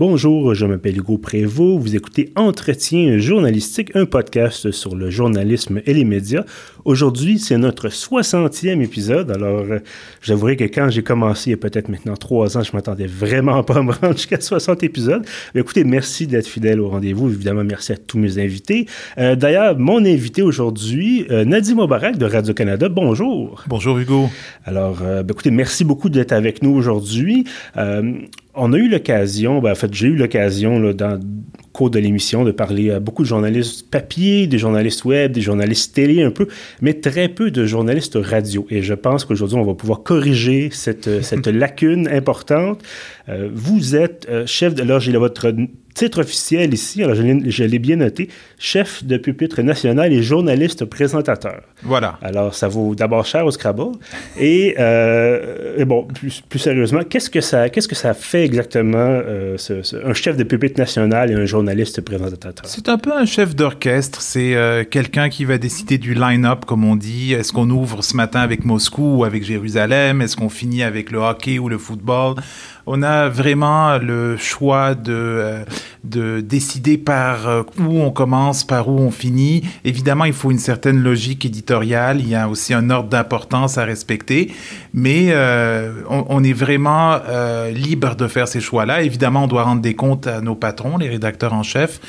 Bonjour, je m'appelle Hugo Prévost. Vous écoutez Entretien journalistique, un podcast sur le journalisme et les médias. Aujourd'hui, c'est notre 60e épisode. Alors, euh, j'avouerai que quand j'ai commencé, il y a peut-être maintenant trois ans, je m'attendais vraiment pas à me rendre jusqu'à 60 épisodes. Mais écoutez, merci d'être fidèle au rendez-vous. Évidemment, merci à tous mes invités. Euh, D'ailleurs, mon invité aujourd'hui, euh, Nadim de Radio-Canada. Bonjour. Bonjour, Hugo. Alors, euh, ben, écoutez, merci beaucoup d'être avec nous aujourd'hui. Euh, on a eu l'occasion, ben, en fait, j'ai eu l'occasion là, dans le cours de l'émission de parler à beaucoup de journalistes papier, des journalistes web, des journalistes télé un peu, mais très peu de journalistes radio. Et je pense qu'aujourd'hui, on va pouvoir corriger cette, cette lacune importante. Euh, vous êtes euh, chef de... Alors, j'ai votre titre officiel ici, alors je l'ai- bien noté, chef de pupitre national et journaliste présentateur. Voilà. Alors, ça vaut d'abord cher au Scrabble. Et, euh, et bon, plus, plus sérieusement, qu'est-ce que ça, qu'est-ce que ça fait exactement, euh, ce- ce- un chef de pupitre national et un journaliste présentateur? C'est un peu un chef d'orchestre. C'est euh, quelqu'un qui va décider du line-up, comme on dit. Est-ce qu'on ouvre ce matin avec Moscou ou avec Jérusalem? Est-ce qu'on finit avec le hockey ou le football? On a vraiment le choix de, euh, de décider par euh, où on commence, par où on finit. Évidemment, il faut une certaine logique éditoriale. Il y a aussi un ordre d'importance à respecter. Mais euh, on, est vraiment libre de faire ces choix-là. Évidemment, on doit rendre des comptes à nos patrons, les rédacteurs en chef.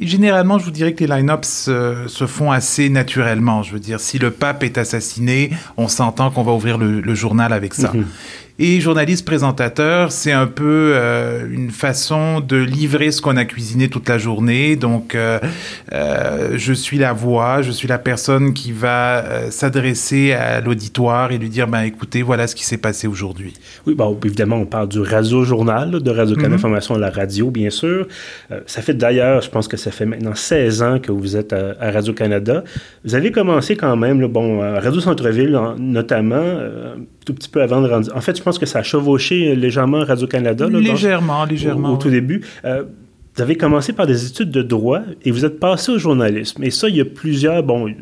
Généralement, je vous dirais que les line-ups se, font assez naturellement. Je veux dire, si le pape est assassiné, on s'entend qu'on va ouvrir le, le journal avec ça. Et journaliste présentateur, c'est un peu euh, une façon de livrer ce qu'on a cuisiné toute la journée. Donc, euh, euh, je suis la voix, je suis la personne qui va s'adresser à l'auditoire et lui dire, ben écoutez, voilà ce qui s'est passé aujourd'hui. Oui, bon, évidemment, on parle du radio-journal, là, de Radio-Canada Mhm. Information à la radio, bien sûr. Ça fait d'ailleurs, je pense que ça fait maintenant 16 ans que vous êtes à, à Radio-Canada. Vous avez commencé quand même, là, bon, à Radio Centre-Ville, en- notamment, tout petit peu avant de rendre... En fait, je pense que ça a chevauché légèrement Radio-Canada. dans- Légèrement, au, légèrement. au tout début. Euh, vous avez commencé par des études de droit et vous êtes passé au journalisme. Et ça, il y a plusieurs. Bon, euh,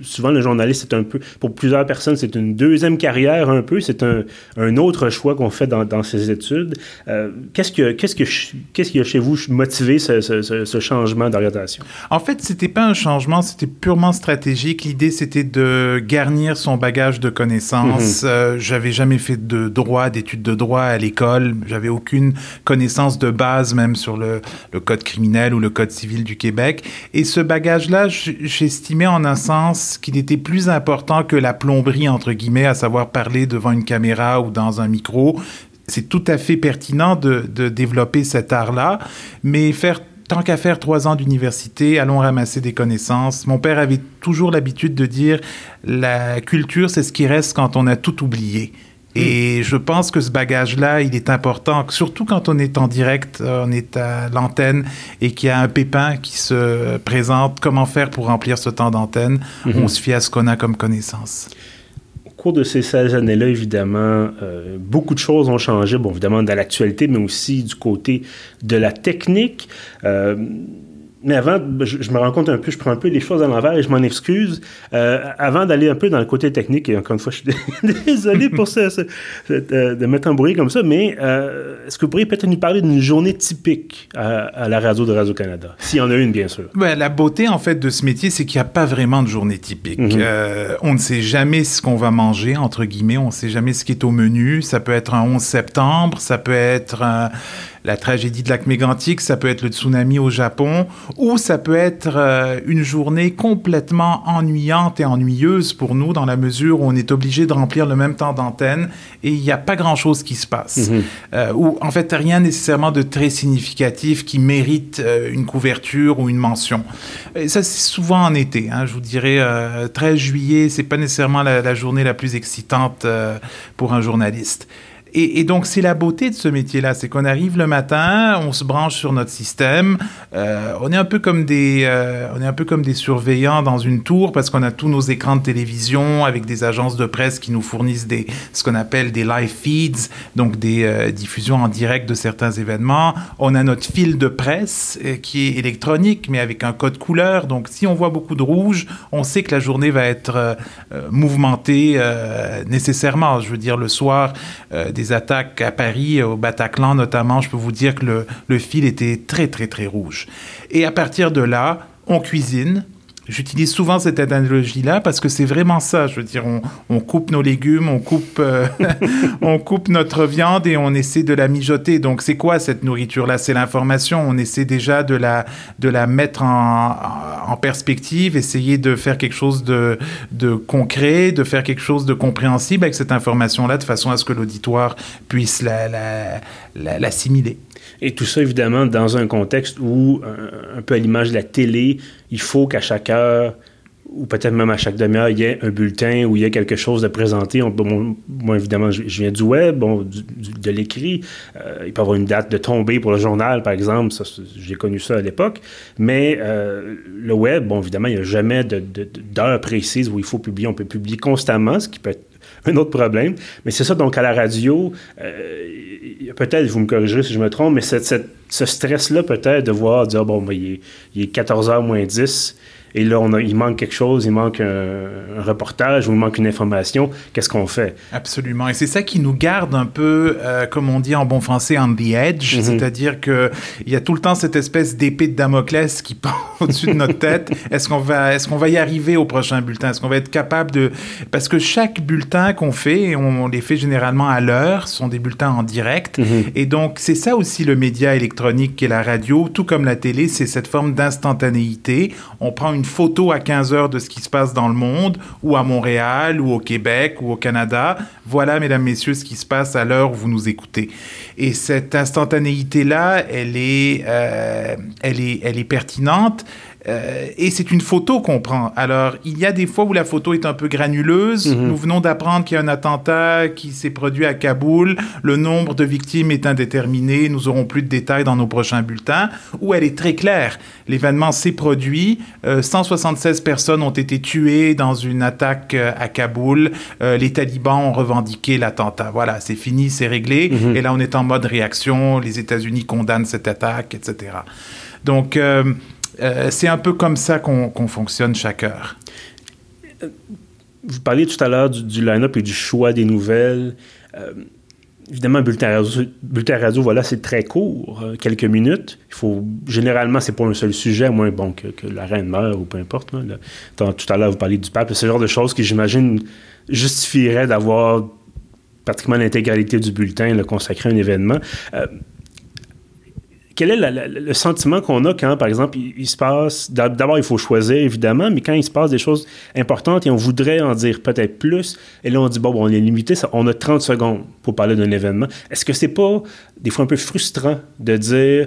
souvent, le journaliste, c'est un peu. Pour plusieurs personnes, c'est une deuxième carrière un peu. C'est un, un autre choix qu'on fait dans, dans ces études. Euh, qu'est-ce, que, qu'est-ce, que, ch- qu'est-ce qui a chez vous motivé ce, ce- ce- ce changement d'orientation? En fait, c'était pas un changement, c'était purement stratégique. L'idée, c'était de garnir son bagage de connaissances. Euh, j'avais jamais fait de droit, d'études de droit à l'école. J'avais aucune connaissance de base, même sur le, le code criminel ou le code civil du Québec. Et ce bagage-là, j'estimais en un sens qu'il était plus important que la plomberie, entre guillemets, à savoir parler devant une caméra ou dans un micro. C'est tout à fait pertinent de, de développer cet art-là, mais faire tant qu'à faire trois ans d'université, allons ramasser des connaissances. Mon père avait toujours l'habitude de dire la culture, c'est ce qui reste quand on a tout oublié. Et je pense que ce bagage-là, il est important, surtout quand on est en direct, euh, on est à l'antenne et qu'il y a un pépin qui se présente. Comment faire pour remplir ce temps d'antenne? On se fie à ce qu'on a comme connaissance. Au cours de ces 16 années-là, évidemment, euh, beaucoup de choses ont changé, bon, évidemment, dans l'actualité, mais aussi du côté de la technique. Euh, mais avant, je, je me rends compte un peu, je prends un peu les choses à l'envers et je m'en excuse. Euh, avant d'aller un peu dans le côté technique, et encore une fois, je suis désolé pour ça, ça, euh, de mettre un bruit comme ça, mais euh, est-ce que vous pourriez peut-être nous parler d'une journée typique à, à la radio de Radio-Canada? S'il y en a une, bien sûr. Ouais, la beauté, en fait, de ce métier, c'est qu'il n'y a pas vraiment de journée typique. Mhm. Euh, on ne sait jamais ce qu'on va manger, entre guillemets. On ne sait jamais ce qui est au menu. Ça peut être un 11 septembre, ça peut être un- la tragédie de lac mégantic, ça peut être le tsunami au Japon, ou ça peut être euh, une journée complètement ennuyante et ennuyeuse pour nous, dans la mesure où on est obligé de remplir le même temps d'antenne et il n'y a pas grand-chose qui se passe. Euh, ou en fait, rien nécessairement de très significatif qui mérite euh, une couverture ou une mention. Et ça, c'est souvent en été. hein. je vous dirais, euh, 13 juillet, c'est pas nécessairement la, la journée la plus excitante pour un journaliste. Et, donc, c'est la beauté de ce métier-là, c'est qu'on arrive le matin, on se branche sur notre système, euh, on est un peu comme des, euh, on est un peu comme des surveillants dans une tour parce qu'on a tous nos écrans de télévision avec des agences de presse qui nous fournissent des, ce qu'on appelle des live feeds, donc des euh, diffusions en direct de certains événements. On a notre fil de presse qui est électronique, mais avec un code couleur. Donc, si on voit beaucoup de rouge, on sait que la journée va être mouvementée nécessairement. Je veux dire, le soir, des attaques à Paris, au Bataclan notamment, je peux vous dire que le, le fil était très très très rouge. Et à partir de là, on cuisine, J'utilise souvent cette analogie-là parce que c'est vraiment ça. Je veux dire, on, coupe nos légumes, on coupe, euh, on coupe notre viande et on essaie de la mijoter. Donc, c'est quoi cette nourriture-là? C'est l'information. On essaie déjà de la, de la mettre en, perspective, essayer de faire quelque chose de, de concret, de faire quelque chose de compréhensible avec cette information-là de façon à ce que l'auditoire puisse l'assimiler. Et tout ça, évidemment, dans un contexte où, un, peu à l'image de la télé, il faut qu'à chaque heure, ou peut-être même à chaque demi-heure, il y ait un bulletin où il y a quelque chose de présenté. moi, évidemment, je, viens du web, bon, de l'écrit. Euh, il peut y avoir une date de tombée pour le journal, par exemple. j'ai connu ça à l'époque. Mais euh, le web, bon, évidemment, il n'y a jamais d'heure précise où il faut publier. On peut publier constamment, ce qui peut être un autre problème. Mais c'est ça, donc à la radio, euh, peut-être, vous me corrigerez si je me trompe, mais ce stress-là, peut-être, de voir, dire, bon, ben, il, est, il est 14h moins 10, et là, on a, il manque quelque chose, il manque un, reportage ou il manque une information. Qu'est-ce qu'on fait? Absolument. Et c'est ça qui nous garde un peu, euh, comme on dit en bon français, on the edge. Mhm. C'est-à-dire qu'il y a tout le temps cette espèce d'épée de Damoclès qui pend au-dessus de notre tête. Est-ce qu'on va, est qu'on va y arriver au prochain bulletin? Est-ce qu'on va être capable de... Parce que chaque bulletin qu'on fait, et on, les fait généralement à l'heure, sont des bulletins en direct. Mhm. Et donc, c'est ça aussi le média électronique qui est la radio, tout comme la télé, c'est cette forme d'instantanéité. On prend une photo à 15 heures de ce qui se passe dans le monde, ou à Montréal, ou au Québec, ou au Canada. Voilà, mesdames, messieurs, ce qui se passe à l'heure où vous nous écoutez. Et cette instantanéité-là, elle euh, elle est, elle est pertinente. Euh, et c'est une photo qu'on prend. Alors, il y a des fois où la photo est un peu granuleuse. Mhm. Nous venons d'apprendre qu'il y a un attentat qui s'est produit à Kaboul. Le nombre de victimes est indéterminé. Nous aurons plus de détails dans nos prochains bulletins. Où elle est très claire. L'événement s'est produit. 176 euh, personnes ont été tuées dans une attaque euh, à Kaboul. les talibans ont revendiqué l'attentat. Voilà, c'est fini, c'est réglé. Mhm. Et là, on est en mode réaction. Les États-Unis condamnent cette attaque, etc. Donc, euh, c'est un peu comme ça qu'on fonctionne chaque heure. Vous parliez tout à l'heure du, line-up et du choix des nouvelles. Euh, évidemment, bulletin radio, bulletin radio voilà, c'est très court, euh, quelques minutes. Il faut, généralement, c'est pas un seul sujet, à moins bon, que, la reine meure ou peu importe. tout à l'heure, vous parliez du pape. C'est le genre de choses qui, j'imagine, justifieraient d'avoir pratiquement l'intégralité du bulletin consacré à un événement quel est le sentiment qu'on a quand, par exemple, il, se passe. D'abord, il faut choisir, évidemment, mais quand il se passe des choses importantes et on voudrait en dire peut-être plus, et là, on dit, bon, on est limité, on a 30 secondes pour parler d'un événement. Est-ce que c'est pas des fois un peu frustrant de dire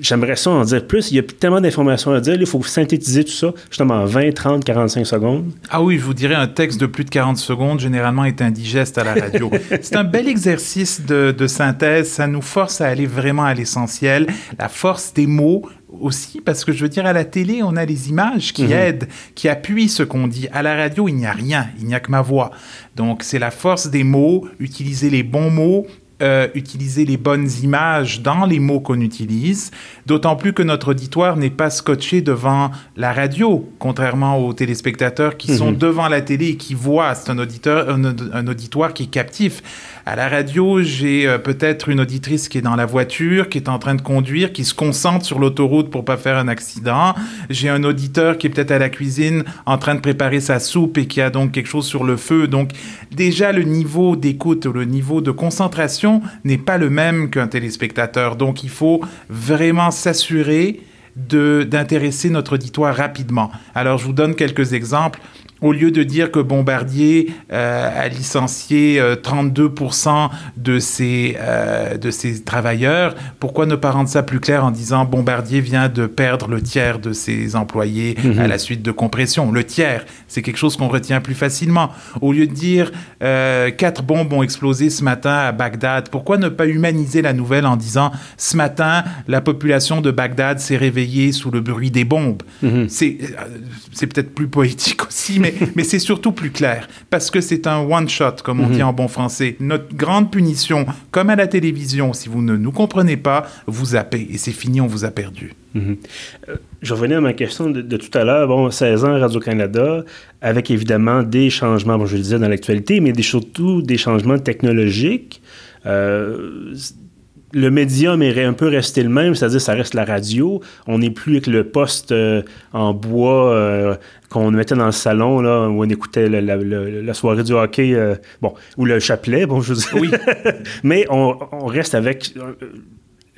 j'aimerais ça en dire plus. Il y a tellement d'informations à dire. il faut synthétiser tout ça justement en 20, 30, 45 secondes. Ah oui, je vous dirais, un texte de plus de 40 secondes, généralement, est indigeste à la radio. C'est un bel exercice de, de, synthèse. Ça nous force à aller vraiment à l'essentiel. La force des mots aussi, parce que je veux dire, à la télé, on a les images qui mhm. aident, qui appuient ce qu'on dit. À la radio, il n'y a rien. Il n'y a que ma voix. Donc, c'est la force des mots, utiliser les bons mots euh, utiliser les bonnes images dans les mots qu'on utilise, d'autant plus que notre auditoire n'est pas scotché devant la radio, contrairement aux téléspectateurs qui sont mhm. devant la télé et qui voient. C'est un, auditeur, un, auditoire qui est captif. À la radio, j'ai euh, peut-être une auditrice qui est dans la voiture, qui est en train de conduire, qui se concentre sur l'autoroute pour pas faire un accident. J'ai un auditeur qui est peut-être à la cuisine en train de préparer sa soupe et qui a donc quelque chose sur le feu. Donc déjà le niveau d'écoute, le niveau de concentration n'est pas le même qu'un téléspectateur. Donc il faut vraiment s'assurer d'intéresser notre auditoire rapidement. Alors je vous donne quelques exemples au lieu de dire que Bombardier euh, a licencié 32% euh, de ses, euh, de ses travailleurs, pourquoi ne pas rendre ça plus clair en disant Bombardier vient de perdre le tiers de ses employés à mhm. la suite de compression? Le tiers, c'est quelque chose qu'on retient plus facilement. Au lieu de dire quatre bombes ont explosé ce matin à Bagdad, pourquoi ne pas humaniser la nouvelle en disant ce matin, la population de Bagdad s'est réveillée sous le bruit des bombes? Mhm. C'est peut-être plus poétique aussi, mais mais, mais c'est surtout plus clair, parce que c'est un one-shot, comme on dit en bon français. Notre grande punition, comme à la télévision, si vous ne nous comprenez pas, vous zappez, et c'est fini, on vous a perdu. Euh, je revenais à ma question de, tout à l'heure. Bon, 16 ans Radio-Canada, avec évidemment des changements, bon, je le disais dans l'actualité, mais des, surtout des changements technologiques. Euh, le médium est un peu resté le même, c'est-à-dire ça reste la radio. On n'est plus avec le poste euh, en bois euh, qu'on mettait dans le salon, là, où on écoutait la, soirée du hockey, euh, bon, ou le chapelet, bon, je veux dire. Oui. Mais on, on, reste avec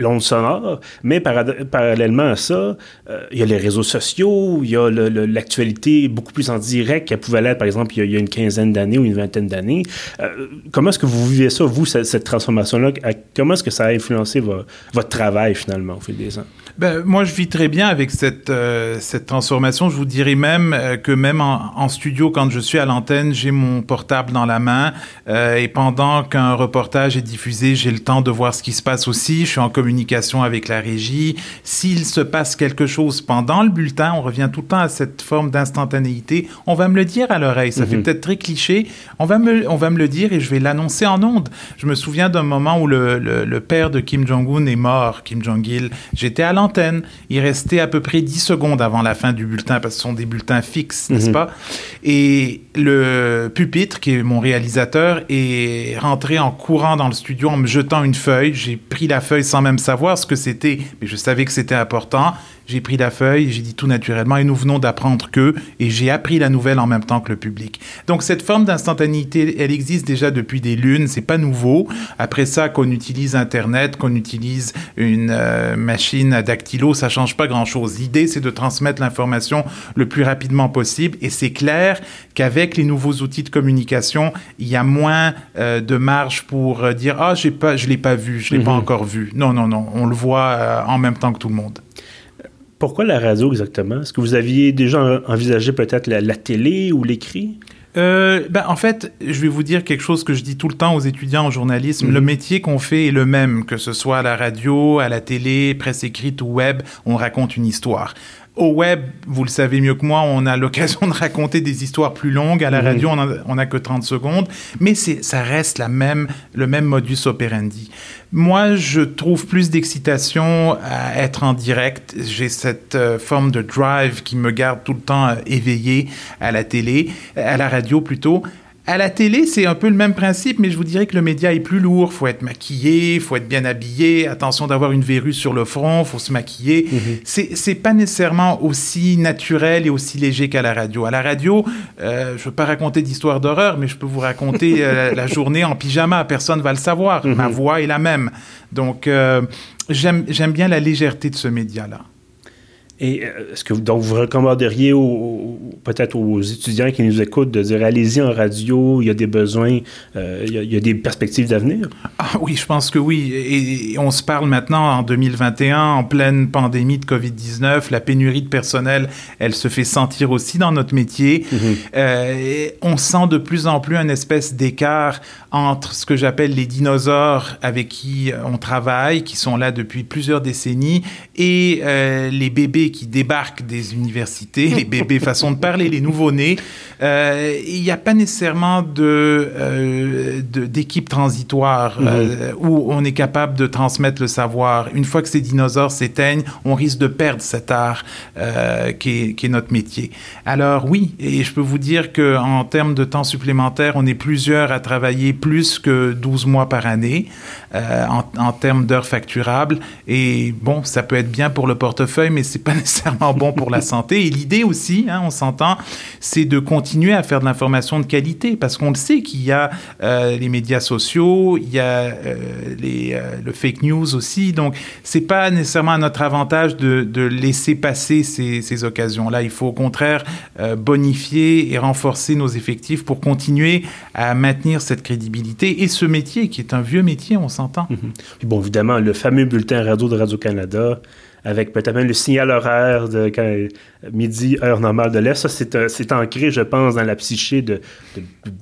l'onde sonore, mais parallèlement à ça, euh, il y a les réseaux sociaux, il y a l'actualité beaucoup plus en direct qu'elle pouvait l'être, par exemple, il y, a, une quinzaine d'années ou une vingtaine d'années. Euh, comment est-ce que vous vivez ça, vous, cette, transformation-là? Comment est-ce que ça a influencé votre travail, finalement, au fil des ans? Ben, moi, je vis très bien avec cette, euh, cette transformation. Je vous dirais même que même en, studio, quand je suis à l'antenne, j'ai mon portable dans la main et pendant qu'un reportage est diffusé, j'ai le temps de voir ce qui se passe aussi. Je suis en communication avec la régie. S'il se passe quelque chose pendant le bulletin, on revient tout le temps à cette forme d'instantanéité. On va me le dire à l'oreille. Ça fait mhm. peut-être très cliché. On va, me, on va me le dire et je vais l'annoncer en ondes. Je me souviens d'un moment où le, le, père de Kim Jong-un est mort, Kim Jong-il. J'étais à l'antenne. Il restait à peu près 10 secondes avant la fin du bulletin parce que ce sont des bulletins fixes, n'est-ce mhm. pas? Et le pupitre, qui est mon réalisateur, est rentré en courant dans le studio en me jetant une feuille. J'ai pris la feuille sans même savoir ce que c'était, mais je savais que c'était important. J'ai pris la feuille, j'ai dit tout naturellement, et nous venons d'apprendre que, et j'ai appris la nouvelle en même temps que le public. Donc cette forme d'instantanéité, elle existe déjà depuis des lunes, c'est pas nouveau. Après ça, qu'on utilise Internet, qu'on utilise une euh, machine à dactylo, ça change pas grand-chose. L'idée, c'est de transmettre l'information le plus rapidement possible, et c'est clair qu'avec les nouveaux outils de communication, il y a moins euh, de marge pour euh, dire ah j'ai pas, je l'ai pas vu, je l'ai pas mhm. encore vu. Non non non, on le voit en même temps que tout le monde. Pourquoi la radio exactement? Est-ce que vous aviez déjà envisagé peut-être la, télé ou l'écrit? Euh, ben, en fait, je vais vous dire quelque chose que je dis tout le temps aux étudiants en journalisme. Le mhm. métier qu'on fait est le même, que ce soit à la radio, à la télé, presse écrite ou web, on raconte une histoire. Au web, vous le savez mieux que moi, on a l'occasion de raconter des histoires plus longues. À la radio, on n'a que 30 secondes. Mais ça reste la même, le même modus operandi. Moi, je trouve plus d'excitation à être en direct. J'ai cette euh, forme de drive qui me garde tout le temps euh, éveillé à la télé, à la radio plutôt. À la télé, c'est un peu le même principe, mais je vous dirais que le média est plus lourd. faut être maquillé, faut être bien habillé. Attention d'avoir une verrue sur le front, faut se maquiller. Mhm. C'est pas nécessairement aussi naturel et aussi léger qu'à la radio. À la radio, euh, je veux pas raconter d'histoire d'horreur, mais je peux vous raconter euh, la journée en pyjama. Personne va le savoir. Ma mhm. voix est la même. Donc, euh, j'aime bien la légèreté de ce média-là. Et euh, est-ce que donc vous recommanderiez peut-être aux étudiants qui nous écoutent de dire allez-y en radio, il y a des besoins, euh, il, y a, des perspectives d'avenir? Ah oui, je pense que oui. Et, on se parle maintenant en 2021, en pleine pandémie de COVID-19, la pénurie de personnel, elle se fait sentir aussi dans notre métier. Mm-hmm. Euh, on sent de plus en plus un espèce d'écart entre ce que j'appelle les dinosaures avec qui on travaille, qui sont là depuis plusieurs décennies, et les bébés qui débarquent des universités, les bébés façon de parler, les nouveau-nés, euh, il n'y a pas nécessairement euh, de, d'équipe transitoire mhm. euh, où on est capable de transmettre le savoir. Une fois que ces dinosaures s'éteignent, on risque de perdre cet art qui est, qui, est, notre métier. Alors oui, et je peux vous dire qu'en termes de temps supplémentaire, on est plusieurs à travailler plus que 12 mois par année en, en termes d'heures facturables. Et bon, ça peut être bien pour le portefeuille, mais c'est pas nécessairement bon pour la santé. Et l'idée aussi, hein, on s'entend, c'est de continuer à faire de l'information de qualité, parce qu'on le sait qu'il y a euh, les médias sociaux, il y a euh, euh, le fake news aussi. Donc, c'est pas nécessairement à notre avantage de, laisser passer ces, occasions-là. Il faut au contraire bonifier et renforcer nos effectifs pour continuer à maintenir cette crédibilité et ce métier qui est un vieux métier, on s'entend. Mm-hmm. Bon, évidemment, le fameux bulletin radio de Radio-Canada avec peut-être même le signal horaire de midi, heure normale de l'Est. Ça, c'est ancré, je pense, dans la psyché de,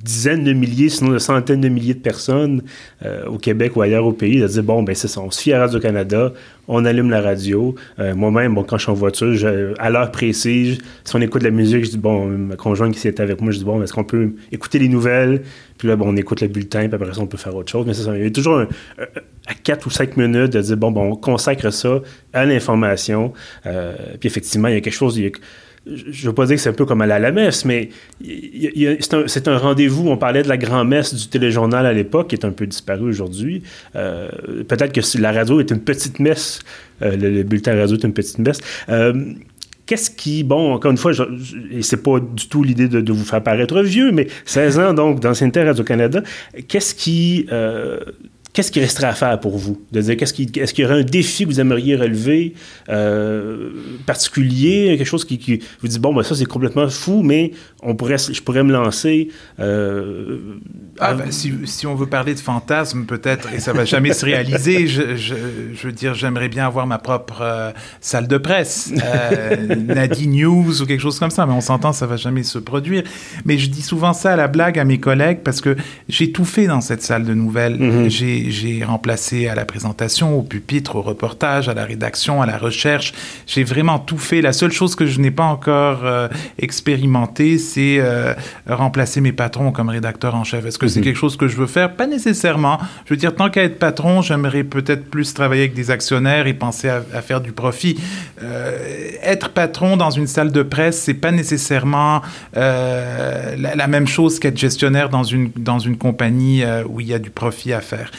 dizaines de milliers, sinon de centaines de milliers de personnes euh, au Québec ou ailleurs au pays, de dire, bon, ben c'est ça, on se fie à Radio-Canada, on allume la radio. Euh, moi-même, quand je suis en voiture, à l'heure précise, si on écoute la musique, je dis, bon, ma conjointe qui était avec moi, je dis, bon, est-ce qu'on peut écouter les nouvelles? Puis là, bon, on écoute le bulletin, puis après ça, on peut faire autre chose. Mais ça, il y a toujours à 4 ou 5 minutes de dire, bon, bon, on consacre ça à l'information. Euh, puis effectivement, il y a quelque chose, je ne veux pas dire que c'est un peu comme à la messe, mais c'est un, rendez-vous. On parlait de la grand-messe du téléjournal à l'époque, qui est un peu disparu aujourd'hui. Euh, peut-être que la radio est une petite messe, euh, le, bulletin radio est une petite messe. Euh, qu'est-ce qui, bon, encore une fois, je, et c'est pas du tout l'idée de, vous faire paraître vieux, mais 16 ans donc d'ancienneté Radio-Canada, qu'est-ce qui qu'est-ce qui resterait à faire pour vous? De dire, qu'est-ce qui, est-ce qu'il y aurait un défi que vous aimeriez relever euh, particulier, quelque chose qui, vous dit, bon, ben, ça, c'est complètement fou, mais on pourrait, je pourrais me lancer. Euh, ah, ben, si, si, on veut parler de fantasme, peut-être, et ça va jamais se réaliser, je, je, je, veux dire, j'aimerais bien avoir ma propre euh, salle de presse, Nadi News ou quelque chose comme ça, mais on s'entend, ça va jamais se produire. Mais je dis souvent ça à la blague à mes collègues parce que j'ai tout fait dans cette salle de nouvelles. Mm-hmm. J'ai j'ai remplacé à la présentation, au pupitre, au reportage, à la rédaction, à la recherche. J'ai vraiment tout fait. La seule chose que je n'ai pas encore euh, expérimenté, c'est euh, remplacer mes patrons comme rédacteur en chef. Est-ce que c'est mhm. quelque chose que je veux faire? Pas nécessairement. Je veux dire, tant qu'à être patron, j'aimerais peut-être plus travailler avec des actionnaires et penser à, faire du profit. Euh, être patron dans une salle de presse, c'est pas nécessairement la, la, même chose qu'être gestionnaire dans une, dans une compagnie où il y a du profit à faire.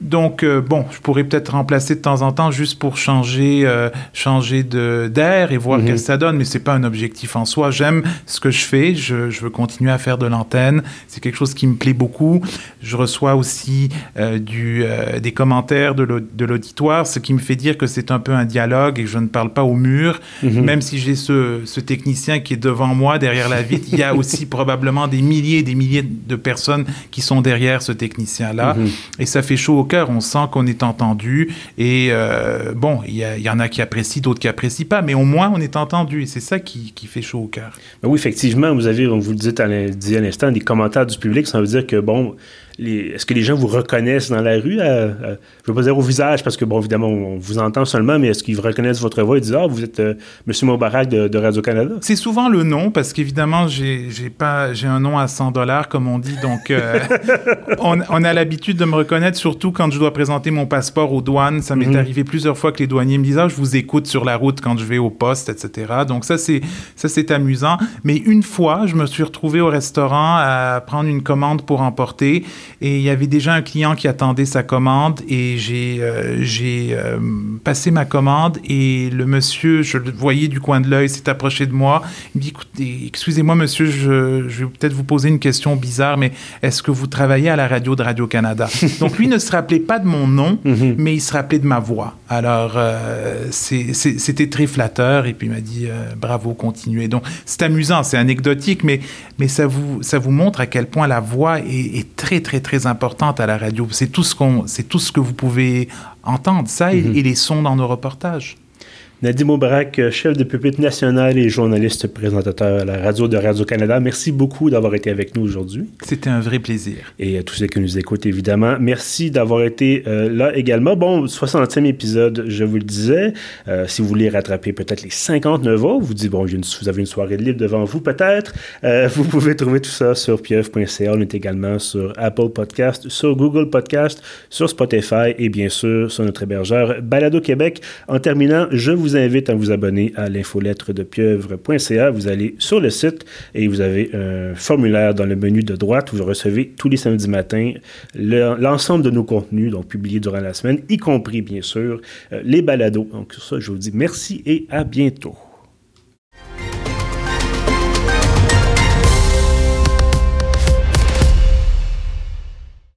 Donc, euh, bon, je pourrais peut-être remplacer de temps en temps juste pour changer, euh, changer d'air et voir mm ce que ça donne, mais c'est pas un objectif en soi. J'aime ce que je fais, je, je, veux continuer à faire de l'antenne. C'est quelque chose qui me plaît beaucoup. Je reçois aussi euh, du, des commentaires de l'auditoire, ce qui me fait dire que c'est un peu un dialogue et que je ne parle pas au mur. Mhm. Même si j'ai ce, ce, technicien qui est devant moi, derrière la vitre, il y a aussi probablement des milliers et des milliers de personnes qui sont derrière ce technicien-là. Mhm. Et ça fait chaud au On sent qu'on est entendu. Et euh, bon, il y, en a qui apprécient, d'autres qui apprécient pas, mais au moins on est entendu. Et c'est ça qui, fait chaud au cœur. Ben oui, effectivement, vous avez, on vous le dit à l'instant, des commentaires du public, ça veut dire que bon, est-ce que les gens vous reconnaissent dans la rue? Euh, euh, je ne veux pas dire au visage, parce que, bon, évidemment, on vous entend seulement, mais est-ce qu'ils reconnaissent votre voix et disent, ah, vous êtes euh, M. Moubarak de, Radio-Canada? C'est souvent le nom, parce qu'évidemment, j'ai pas j'ai un nom à 100 dollars, comme on dit, donc on, a l'habitude de me reconnaître, surtout quand je dois présenter mon passeport aux douanes. Ça m'est mhm. arrivé plusieurs fois que les douaniers me disent, ah, je vous écoute sur la route quand je vais au poste, etc. Donc ça, c'est ça c'est amusant. Mais une fois, je me suis retrouvé au restaurant à prendre une commande pour emporter et il y avait déjà un client qui attendait sa commande et j'ai euh, j'ai euh, passé ma commande et le monsieur, je le voyais du coin de l'œil, s'est approché de moi. Il me dit écoutez, excusez-moi monsieur, je, je vais peut-être vous poser une question bizarre, mais est-ce que vous travaillez à la radio de Radio-Canada? Donc lui ne se rappelait pas de mon nom, mhm. mais il se rappelait de ma voix. Alors euh, c'était très flatteur et puis il m'a dit bravo, continuez. Donc c'est amusant, c'est anecdotique, mais, mais ça, vous, ça vous montre à quel point la voix est, est très très très importante à la radio. C'est tout ce qu'on, c'est tout ce que vous pouvez entendre, ça et, mhm. et les sons dans nos reportages. Nadim Aubrac, chef de pupitre national et journaliste présentateur à la radio de Radio-Canada, merci beaucoup d'avoir été avec nous aujourd'hui. C'était un vrai plaisir. Et à tous ceux qui nous écoutent, évidemment, merci d'avoir été euh, là également. Bon, 60e épisode, je vous le disais. Euh, si vous voulez rattraper peut-être les 59 ans, vous dites, bon, vous avez une soirée de libre devant vous peut-être, euh, vous pouvez trouver tout ça sur pieuvre.ca. On est également sur Apple Podcast, sur Google Podcast, sur Spotify et bien sûr sur notre hébergeur Balado Québec. En terminant, je vous vous invite à vous abonner à l'infolettre de pieuvre.ca. Vous allez sur le site et vous avez un formulaire dans le menu de droite vous recevez tous les samedis matins l'ensemble de nos contenus, donc publiés durant la semaine, y compris bien sûr euh, les balados. Donc sur ça, je vous dis merci et à bientôt.